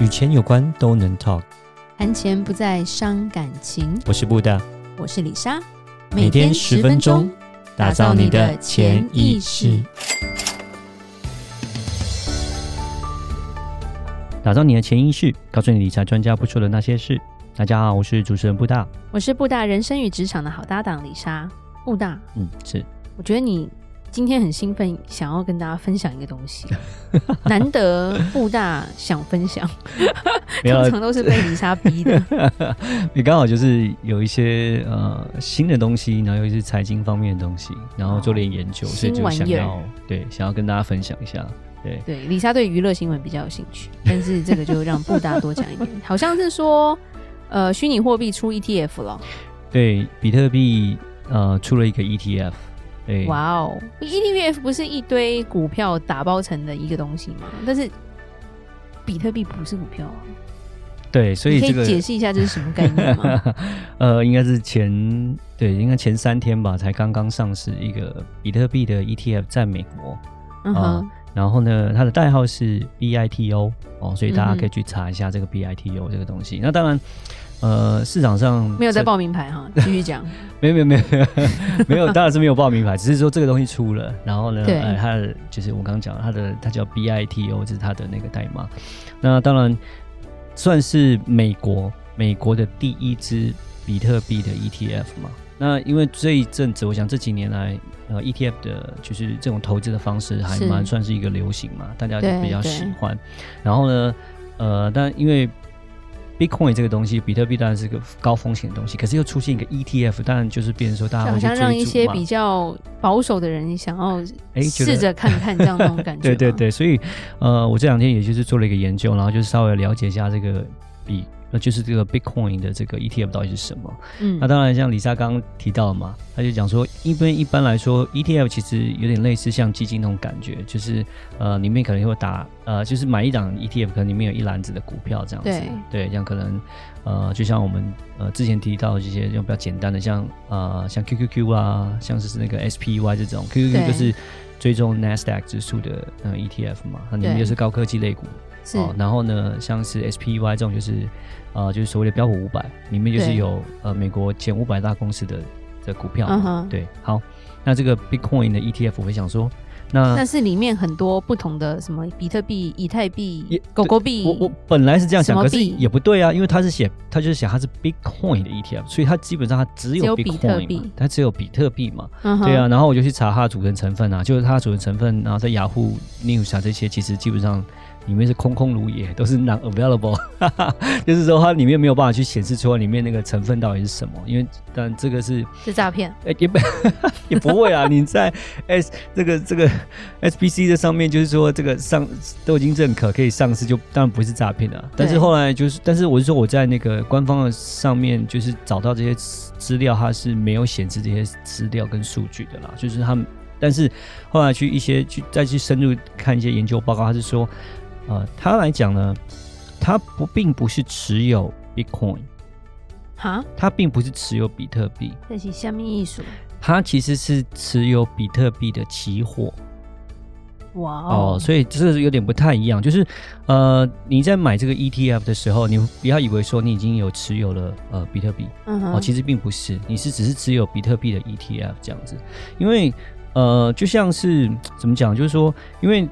与钱有关都能 talk，谈钱不再伤感情。我是布大，我是李莎，每天十分钟，打造你的潜意识，打造你的潜意识，告诉你理财专家不说的那些事。大家好，我是主持人布大，我是布大人生与职场的好搭档李莎。布大，嗯，是，我觉得你。今天很兴奋，想要跟大家分享一个东西，难得布大想分享，通常都是被李莎逼的。你刚好就是有一些呃新的东西，然后有一些财经方面的东西，然后做点研究，所以就想要对想要跟大家分享一下。对对，李莎对娱乐新闻比较有兴趣，但是这个就让布大多讲一点。好像是说，呃，虚拟货币出 ETF 了，对，比特币呃出了一个 ETF。哇哦，ETF 不是一堆股票打包成的一个东西吗？但是比特币不是股票啊。对，所以这个可以解释一下这是什么概念吗？呃，应该是前对，应该前三天吧，才刚刚上市一个比特币的 ETF 在美国。嗯哼、呃。然后呢，它的代号是 BITO 哦，所以大家可以去查一下这个 BITO 这个东西。嗯、那当然。呃，市场上没有在报名牌哈，继续讲。没有没有没有没有，当然是没有报名牌，只是说这个东西出了，然后呢，呃，它的就是我刚刚讲它的，它叫 BITO，这是它的那个代码。那当然算是美国美国的第一支比特币的 ETF 嘛。那因为这一阵子，我想这几年来，呃，ETF 的就是这种投资的方式还蛮算是一个流行嘛，大家都比较喜欢。然后呢，呃，但因为 Bitcoin 这个东西，比特币当然是个高风险的东西，可是又出现一个 ETF，当然就是变成说大家会去追逐嘛。想让一些比较保守的人想要哎试着看看这样那种感觉。对对对，所以呃，我这两天也就是做了一个研究，然后就是稍微了解一下这个比。那就是这个 Bitcoin 的这个 ETF 到底是什么？嗯，那当然像李莎刚刚提到的嘛，他就讲说，一般一般来说，ETF 其实有点类似像基金那种感觉，就是呃里面可能会打呃，就是买一档 ETF，可能里面有一篮子的股票这样子。对，对，这样可能呃，就像我们呃之前提到的这些用比较简单的像，像呃像 QQQ 啊，像是那个 SPY 这种，QQQ 就是追踪 NASDAQ 指数的呃 ETF 嘛，它里面就是高科技类股。是哦，然后呢，像是 SPY 这种就是，呃，就是所谓的标普五百，里面就是有呃美国前五百大公司的的股票。Uh-huh. 对，好，那这个 Bitcoin 的 ETF，我会想说，那但是里面很多不同的什么比特币、以太币、狗狗币。我我本来是这样想，可是也不对啊，因为它是写，它就是写它是 Bitcoin 的 ETF，所以它基本上它只有 Bitcoin 嘛，它只有比特币嘛。Uh-huh. 对啊，然后我就去查它的组成成分啊，就是它的组成成分，然后在雅虎 News 啊这些，其实基本上。里面是空空如也，都是 non available，就是说它里面没有办法去显示出来里面那个成分到底是什么，因为但这个是是诈骗，哎、欸、也不也不会啊，你在 S 这个这个 SBC 的上面就是说这个上都已经认可可以上市，就当然不是诈骗了。但是后来就是，但是我是说我在那个官方的上面就是找到这些资料，它是没有显示这些资料跟数据的啦，就是他们，但是后来去一些去再去深入看一些研究报告，他是说。呃，他来讲呢，他不并不是持有 Bitcoin，哈，他并不是持有比特币，这是什么意思？他其实是持有比特币的期货。哇哦，所以这个有点不太一样，就是呃，你在买这个 ETF 的时候，你不要以为说你已经有持有了呃比特币，嗯哼，哦，其实并不是，你是只是持有比特币的 ETF 这样子，因为呃，就像是怎么讲，就是说，因为。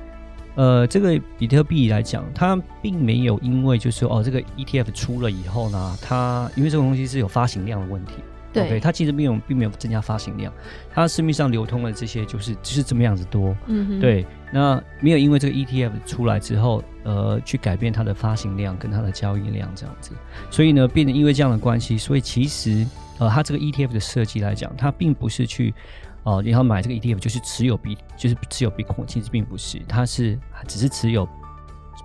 呃，这个比特币来讲，它并没有因为就是说哦，这个 ETF 出了以后呢，它因为这个东西是有发行量的问题，对，okay, 它其实并没有并没有增加发行量，它市面上流通的这些就是就是这么样子多，嗯哼，对，那没有因为这个 ETF 出来之后，呃，去改变它的发行量跟它的交易量这样子，所以呢，变得因为这样的关系，所以其实呃，它这个 ETF 的设计来讲，它并不是去。哦，你要买这个 ETF 就是持有比，就是持有币空其实并不是，它是只是持有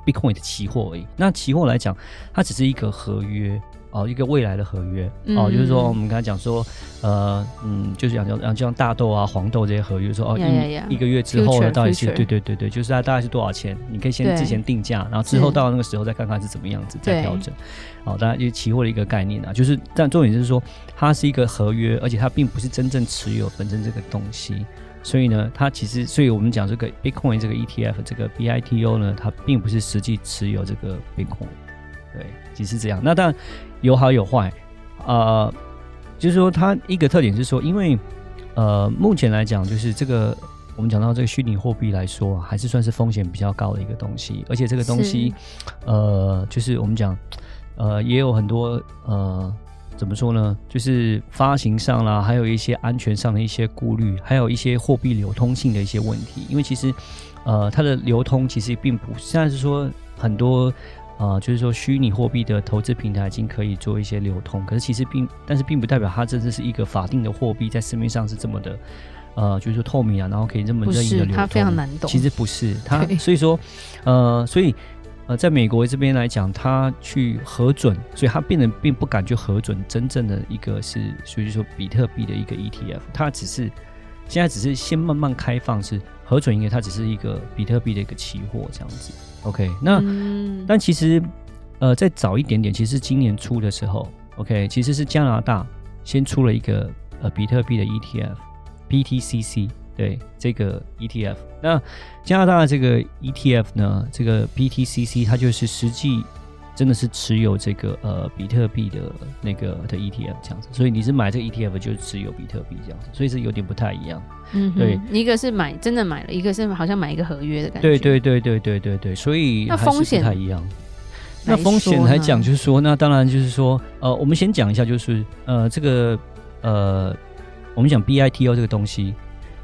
Bitcoin 的期货而已。那期货来讲，它只是一个合约。哦，一个未来的合约，嗯、哦，就是说我们刚才讲说，呃，嗯，就是讲讲就像大豆啊、黄豆这些合约，说哦，一一个月之后呢，到底是对对对对，就是它大概是多少钱，你可以先之前定价，然后之后到那个时候再看看是怎么样子再调整。哦，当然就期货的一个概念啊，就是但重点就是说，它是一个合约，而且它并不是真正持有本身这个东西，所以呢，它其实，所以我们讲这个 Bitcoin 这个 ETF 这个 BITO 呢，它并不是实际持有这个 Bitcoin。对，其实是这样。那当然有好有坏，呃，就是说它一个特点是说，因为呃，目前来讲，就是这个我们讲到这个虚拟货币来说，还是算是风险比较高的一个东西，而且这个东西，呃，就是我们讲，呃，也有很多呃。怎么说呢？就是发行上啦，还有一些安全上的一些顾虑，还有一些货币流通性的一些问题。因为其实，呃，它的流通其实并不，现在是说很多，呃，就是说虚拟货币的投资平台已经可以做一些流通，可是其实并，但是并不代表它真的是一个法定的货币，在市面上是这么的，呃，就是说透明啊，然后可以这么任意的流通。它非常难懂。其实不是它，所以说，呃，所以。呃，在美国这边来讲，他去核准，所以他变得并不敢去核准真正的一个是，所以说比特币的一个 ETF，它只是现在只是先慢慢开放，是核准一个，它只是一个比特币的一个期货这样子。OK，那、嗯、但其实呃再早一点点，其实今年初的时候，OK，其实是加拿大先出了一个呃比特币的 ETF，BTCC。对这个 ETF，那加拿大的这个 ETF 呢，这个 BTCC 它就是实际真的是持有这个呃比特币的那个的 ETF 这样子，所以你是买这个 ETF 就持有比特币这样子，所以是有点不太一样。嗯，对，一个是买真的买了，一个是好像买一个合约的感觉。对对对对对对对，所以那风险不太一样。那风险来讲，就是说，那当然就是说，呃，我们先讲一下，就是呃这个呃我们讲 BITO 这个东西。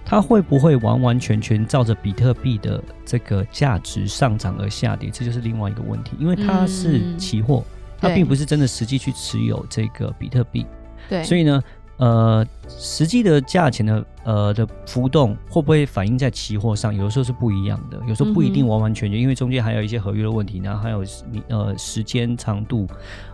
它会不会完完全全照着比特币的这个价值上涨而下跌？这就是另外一个问题，因为它是期货，嗯、它并不是真的实际去持有这个比特币。对，所以呢，呃，实际的价钱的呃的浮动会不会反映在期货上？有的时候是不一样的，有时候不一定完完全全，嗯、因为中间还有一些合约的问题，然后还有你呃时间长度，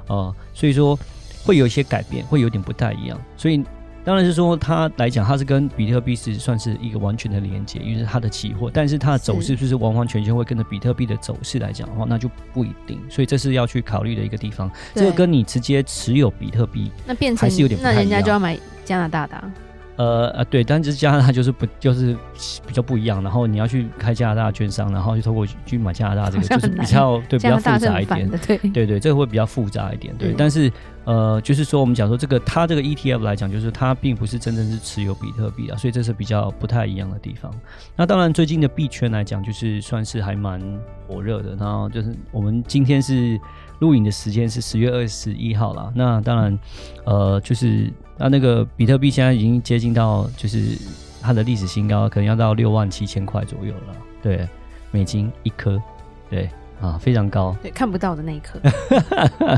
呃，所以说会有一些改变，会有点不太一样，所以。当然是说，它来讲，它是跟比特币是算是一个完全的连接，因为是它的期货。但是它的走势是不是完完全全会跟着比特币的走势来讲的话，那就不一定。所以这是要去考虑的一个地方。这个跟你直接持有比特币，那变成还是有点不太一样。那人家就要买加拿大的啊。呃呃，对，但是加拿大就是不就是比较不一样，然后你要去开加拿大券商，然后就透过去买加拿大这个，就是比较对比较复杂一点，对对对，这个会比较复杂一点，对。但是呃，就是说我们讲说这个它这个 ETF 来讲，就是它并不是真正是持有比特币啊，所以这是比较不太一样的地方。那当然，最近的币圈来讲，就是算是还蛮火热的。然后就是我们今天是录影的时间是十月二十一号了，那当然呃就是。那那个比特币现在已经接近到，就是它的历史新高，可能要到六万七千块左右了。对，美金一颗，对啊，非常高。对，看不到的那一刻。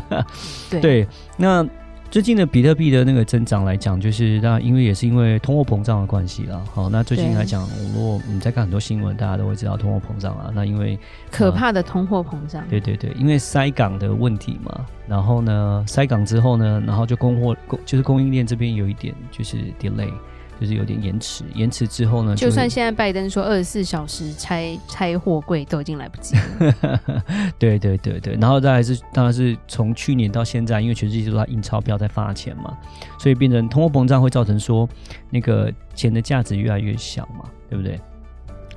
对，对，那。最近的比特币的那个增长来讲，就是那因为也是因为通货膨胀的关系啦。好，那最近来讲，如果你在看很多新闻，大家都会知道通货膨胀啊。那因为可怕的通货膨胀。对对对，因为塞港的问题嘛。然后呢，塞港之后呢，然后就供货供就是供应链这边有一点就是 delay。就是有点延迟，延迟之后呢，就算现在拜登说二十四小时拆拆货柜都已经来不及了。对对对对，然后再来是当然是从去年到现在，因为全世界都在印钞票在发钱嘛，所以变成通货膨胀会造成说那个钱的价值越来越小嘛，对不对？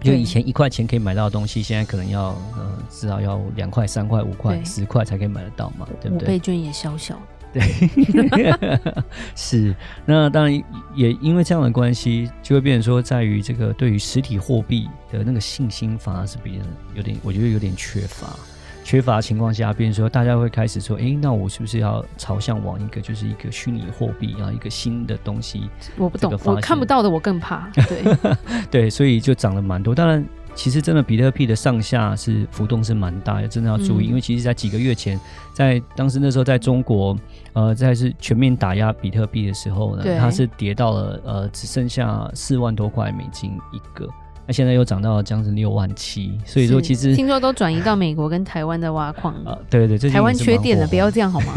就以前一块钱可以买到的东西，现在可能要呃至少要两块、三块、五块、十块才可以买得到嘛，对不对？五倍券也小小。对，是，那当然也因为这样的关系，就会变成说，在于这个对于实体货币的那个信心，反而是别人有点，我觉得有点缺乏。缺乏的情况下，变成说，大家会开始说，哎，那我是不是要朝向往一个，就是一个虚拟货币，然后一个新的东西？我不懂，我看不到的，我更怕。对，对，所以就涨了蛮多。当然。其实真的比特币的上下是浮动是蛮大的，真的要注意，嗯、因为其实，在几个月前，在当时那时候在中国，呃，在是全面打压比特币的时候呢，对它是跌到了呃只剩下四万多块美金一个。那现在又涨到了将近六万七，所以说其实听说都转移到美国跟台湾的挖矿啊，对对对，台湾缺电了，不要这样好吗？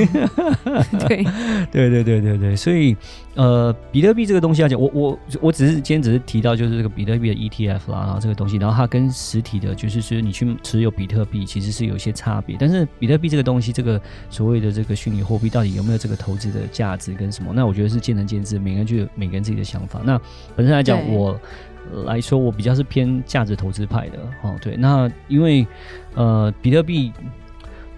对对对对对对，所以呃，比特币这个东西要讲，我我我只是今天只是提到就是这个比特币的 ETF 啦，然后这个东西，然后它跟实体的，就是说你去持有比特币其实是有一些差别，但是比特币这个东西，这个所谓的这个虚拟货币到底有没有这个投资的价值跟什么？那我觉得是见仁见智，每个人就有每个人自己的想法。那本身来讲，我。来说，我比较是偏价值投资派的哦。对，那因为呃，比特币，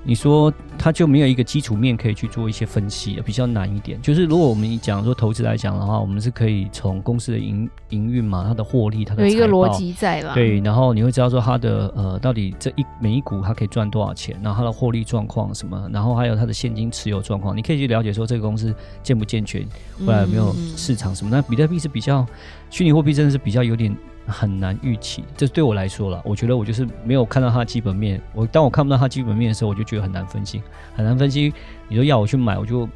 你说它就没有一个基础面可以去做一些分析的，比较难一点。就是如果我们讲说投资来讲的话，我们是可以从公司的营营运嘛，它的获利，它的有一个逻辑在了。对，然后你会知道说它的呃到底这一每一股它可以赚多少钱，然后它的获利状况什么，然后还有它的现金持有状况，你可以去了解说这个公司健不健全，未来有没有市场什么。那比特币是比较虚拟货币，真的是比较有点。很难预期，这对我来说了。我觉得我就是没有看到它基本面。我当我看不到它基本面的时候，我就觉得很难分析，很难分析。你说要我去买，我就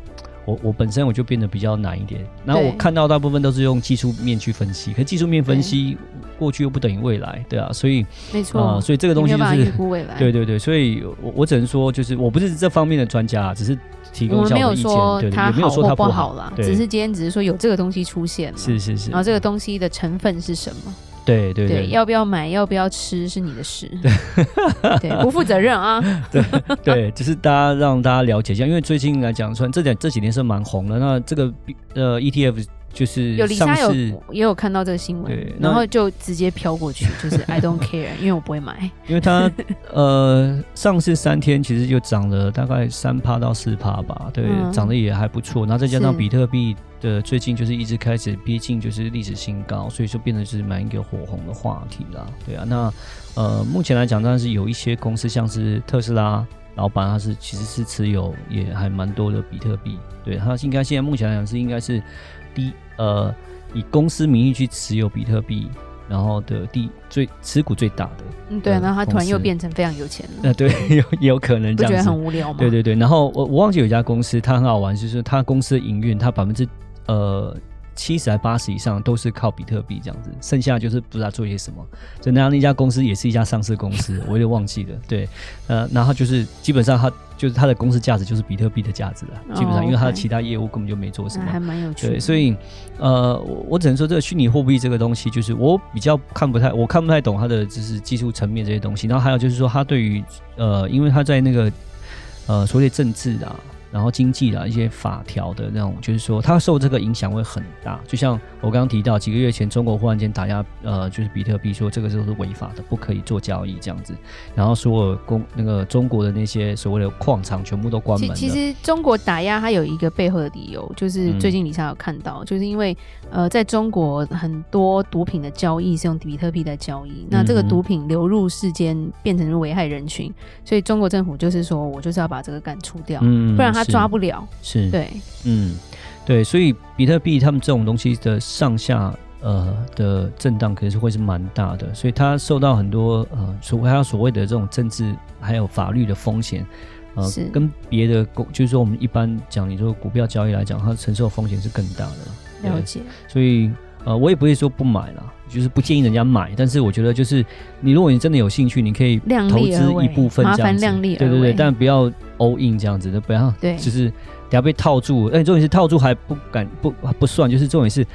我我本身我就变得比较难一点。然后我看到大部分都是用技术面去分析，可是技术面分析过去又不等于未来，对啊，所以没错、呃，所以这个东西就是对对对，所以我我只能说，就是我不是这方面的专家，只是提供一下意见，对，也没有说它不好啦，只是今天只是说有这个东西出现了，是是是，然后这个东西的成分是什么？对对对，对，要不要买，要不要吃是你的事，对，对，不负责任啊。对对，就是大家让大家了解一下，因为最近来讲，算这点这几年是蛮红的。那这个呃 ETF。就是有李莎有也有看到这个新闻，对，然后就直接飘过去，就是 I don't care，因为我不会买，因为它呃上市三天其实就涨了大概三趴到四趴吧，对，嗯、涨得也还不错。然后再加上比特币的最近就是一直开始逼近就是历史新高，所以说变得是蛮一个火红的话题啦，对啊。那呃目前来讲，当然是有一些公司像是特斯拉老板，他是其实是持有也还蛮多的比特币，对，他应该现在目前来讲是应该是第。呃，以公司名义去持有比特币，然后的第最持股最大的，嗯，对，然后他突然又变成非常有钱了，那 对，有也有可能这样子，不觉得很无聊吗？对对对，然后我我忘记有一家公司，它很好玩，就是它公司的营运，它百分之呃。七十还八十以上都是靠比特币这样子，剩下就是不知道做些什么。就那样，那家公司也是一家上市公司，我有点忘记了。对，呃，然后就是基本上它就是它的公司价值就是比特币的价值了。哦、基本上，因为它的其他业务根本就没做什么，还蛮有趣的。对，所以呃，我只能说这个虚拟货币这个东西，就是我比较看不太，我看不太懂它的就是技术层面这些东西。然后还有就是说，它对于呃，因为它在那个呃所谓的政治啊。然后经济的一些法条的那种，就是说它受这个影响会很大。就像我刚刚提到，几个月前中国忽然间打压，呃，就是比特币，说这个就是违法的，不可以做交易这样子。然后所有公那个中国的那些所谓的矿场全部都关门。其实中国打压它有一个背后的理由，就是最近李莎有看到，嗯、就是因为呃，在中国很多毒品的交易是用比特币在交易，那这个毒品流入世间变成危害人群，所以中国政府就是说我就是要把这个赶除掉，嗯、不然它。抓不了，是。对，嗯，对，所以比特币他们这种东西的上下呃的震荡，可是会是蛮大的，所以它受到很多呃所还有所谓的这种政治还有法律的风险，呃，跟别的股，就是说我们一般讲，你说股票交易来讲，它承受风险是更大的，了解，所以呃，我也不会说不买了。就是不建议人家买，但是我觉得就是你，如果你真的有兴趣，你可以投资一部分这样子，对对对，但不要 all in 这样子，不要，对，就是等下被套住。而且，重点是套住还不敢不不算，就是重点是，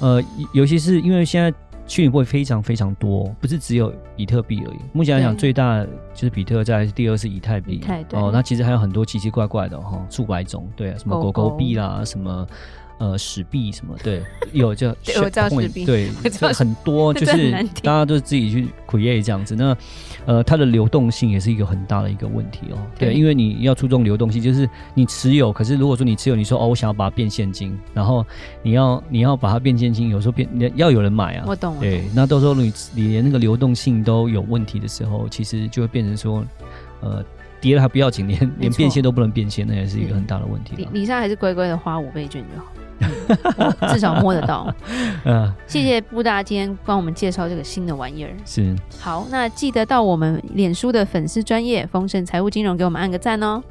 呃，尤其是因为现在虚拟货币非常非常多，不是只有比特币而已。目前来讲，最大就是比特，在第二是以太币，哦，那其实还有很多奇奇怪怪的哈，数百种，对啊，什么狗狗币啦，什么。呃，史币什么？对，有叫对，我叫史币，对，很多就是大家都自己去 create 这样子。那呃，它的流动性也是一个很大的一个问题哦。对，对，因为你要注重流动性，就是你持有，可是如果说你持有，你说哦，我想要把它变现金，然后你要你要把它变现金，有时候变你要有人买啊。我懂。对，那到时候你你连那个流动性都有问题的时候，其实就会变成说，呃，跌了还不要紧，连连变现都不能变现，那也是一个很大的问题。李李莎还是乖乖的花五倍券就好。至少摸得到。嗯，谢谢布大今天帮我们介绍这个新的玩意儿。是。好，那记得到我们脸书的粉丝专业丰盛财务金融给我们按个赞哦。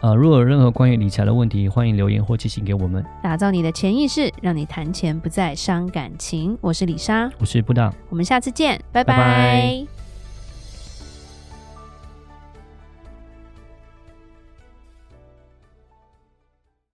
呃，如果有任何关于理财的问题，欢迎留言或寄信给我们。打造你的潜意识，让你谈钱不再伤感情。我是李莎，我是布大，我们下次见，拜拜。拜拜。